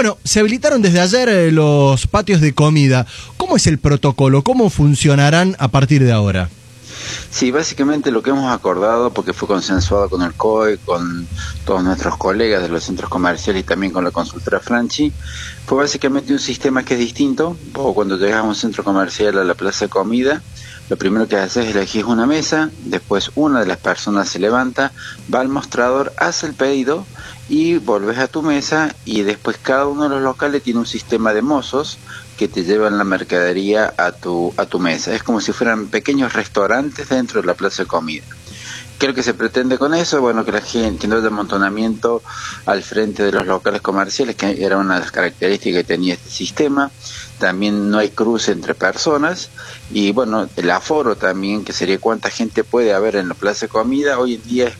Bueno, se habilitaron desde ayer eh, los patios de comida. ¿Cómo es el protocolo? ¿Cómo funcionarán a partir de ahora? Sí, básicamente lo que hemos acordado, porque fue consensuado con el COE, con todos nuestros colegas de los centros comerciales y también con la consultora Franchi, fue básicamente un sistema que es distinto. Vos cuando llegas a un centro comercial a la plaza de comida, lo primero que haces es elegir una mesa, después una de las personas se levanta, va al mostrador, hace el pedido y volves a tu mesa y después cada uno de los locales tiene un sistema de mozos que te llevan la mercadería a tu, a tu mesa. Es como si fueran pequeños restaurantes dentro de la plaza de comida. ¿Qué es lo que se pretende con eso? Bueno, que la gente, que no haya amontonamiento al frente de los locales comerciales, que era una de las características que tenía este sistema. También no hay cruce entre personas. Y bueno, el aforo también, que sería cuánta gente puede haber en la plaza de comida. Hoy en día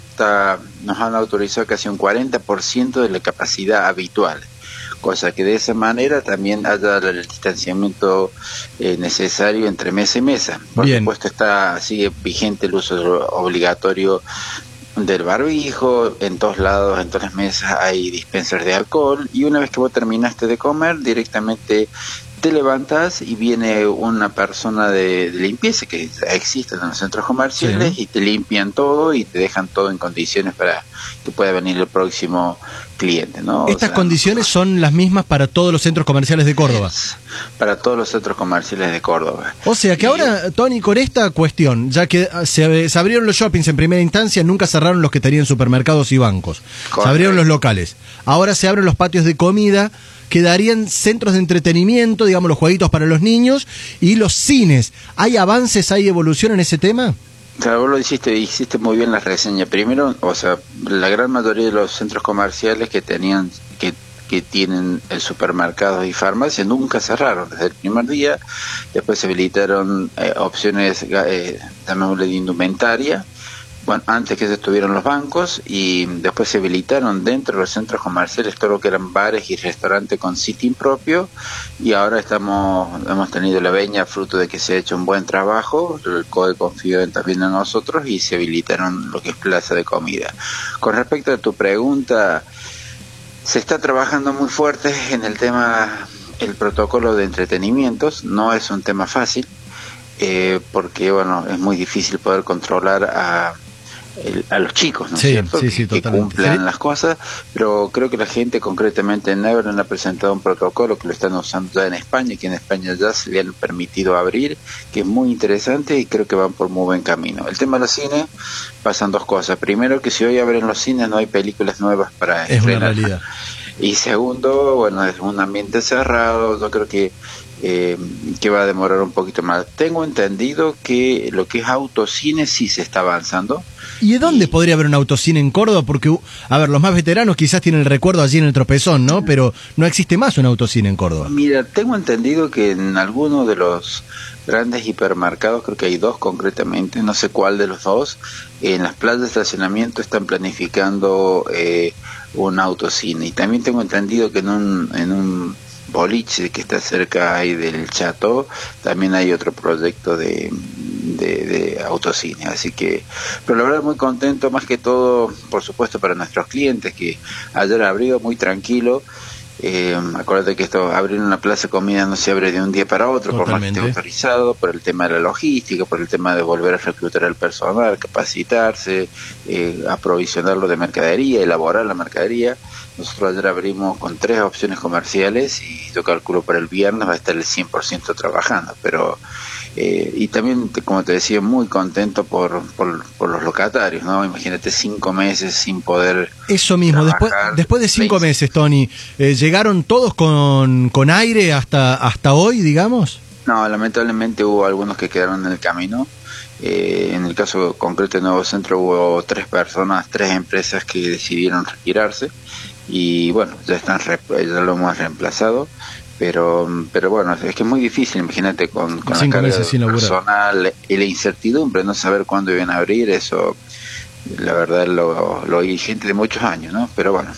nos han autorizado casi un 40% de la capacidad habitual cosa que de esa manera también haya el distanciamiento eh, necesario entre mesa y mesa. Por supuesto está sigue vigente el uso obligatorio del barbijo, en todos lados, en todas las mesas hay dispensers de alcohol y una vez que vos terminaste de comer directamente te levantas y viene una persona de, limpieza que existe en los centros comerciales y te limpian todo y te dejan todo en condiciones para que pueda venir el próximo cliente. ¿no? Estas condiciones son las mismas para todos los centros comerciales de Córdoba. Para todos los centros comerciales de Córdoba. O sea que ahora, Tony, con esta cuestión, ya que se, abrieron los shoppings en primera instancia, nunca cerraron los que tenían supermercados y bancos. Se abrieron los locales. Ahora se abren los patios de comida quedarían centros de entretenimiento, digamos, los jueguitos para los niños y los cines. ¿Hay avances, hay evolución en ese tema? Claro, vos lo hiciste, hiciste muy bien la reseña. Primero, o sea, la gran mayoría de los centros comerciales que tenían, que, que tienen supermercados y farmacias nunca cerraron desde el primer día. Después se habilitaron eh, opciones, eh, de indumentaria bueno, antes que se estuvieron los bancos y después se habilitaron dentro de los centros comerciales todo lo que eran bares y restaurantes con sitting propio y ahora estamos hemos tenido la veña fruto de que se ha hecho un buen trabajo, el CODE confió también en nosotros y se habilitaron lo que es plaza de comida. Con respecto a tu pregunta, se está trabajando muy fuerte en el tema el protocolo de entretenimientos, no es un tema fácil, eh, porque bueno, es muy difícil poder controlar a a los chicos, ¿no es cierto? que, cumplan las cosas, pero creo que la gente concretamente en Neverland ha presentado un protocolo que lo están usando ya en España, y que en España ya se le han permitido abrir, que es muy interesante y creo que van por muy buen camino. El tema de los cines, pasan dos cosas. Primero, que si hoy abren los cines no hay películas nuevas para es Una realidad. Y segundo, bueno, es un ambiente cerrado, yo creo que eh, que va a demorar un poquito más. Tengo entendido que lo que es autocine sí se está avanzando. ¿Y de dónde podría haber un autocine en Córdoba? Porque, a ver, los más veteranos quizás tienen el recuerdo allí en el tropezón, ¿no? Pero no existe más un autocine en Córdoba. Mira, tengo entendido que en alguno de los grandes hipermercados, creo que hay dos concretamente, no sé cuál de los dos, en las plazas de estacionamiento están planificando eh, un autocine. Y también tengo entendido que en un, en un boliche que está cerca ahí del Chato, también hay otro proyecto de, de, autocine. Así que, pero la verdad muy contento, más que todo, por supuesto, para nuestros clientes, que ayer abrió muy tranquilo. Eh, acuérdate que esto abrir una plaza de comida no se abre de un día para otro, por más que esté autorizado, por el tema de la logística, por el tema de volver a reclutar al personal, capacitarse, eh, aprovisionarlo de mercadería, elaborar la mercadería. Nosotros ayer abrimos con tres opciones comerciales y yo calculo para el viernes va a estar el 100% trabajando, pero eh, y también, como te decía, muy contento por, por, los locatarios, ¿no? Imagínate cinco meses sin poder. Eso mismo, después, después de cinco meses, Tony, eh, ¿llegaron todos con, con aire hasta, hasta hoy, digamos? No, lamentablemente hubo algunos que quedaron en el camino. Eh, en el caso concreto de Nuevo Centro hubo tres personas, tres empresas que decidieron retirarse y bueno, ya, están, ya lo hemos reemplazado pero pero bueno es que es muy difícil imagínate con, con la carga personal y la incertidumbre no saber cuándo iban a abrir eso la verdad lo, lo oí gente de muchos años no pero bueno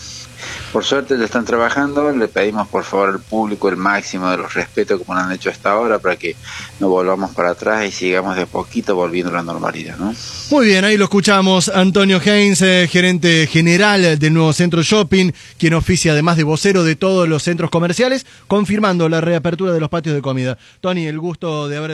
Por suerte ya están trabajando, le pedimos por favor al público el máximo de los respetos como lo han hecho hasta ahora para que no volvamos para atrás y sigamos de poquito volviendo a la normalidad. ¿no? Muy bien, ahí lo escuchamos. Antonio Heinz, eh, gerente general del nuevo centro shopping, quien oficia además de vocero de todos los centros comerciales, confirmando la reapertura de los patios de comida. Tony, el gusto de haber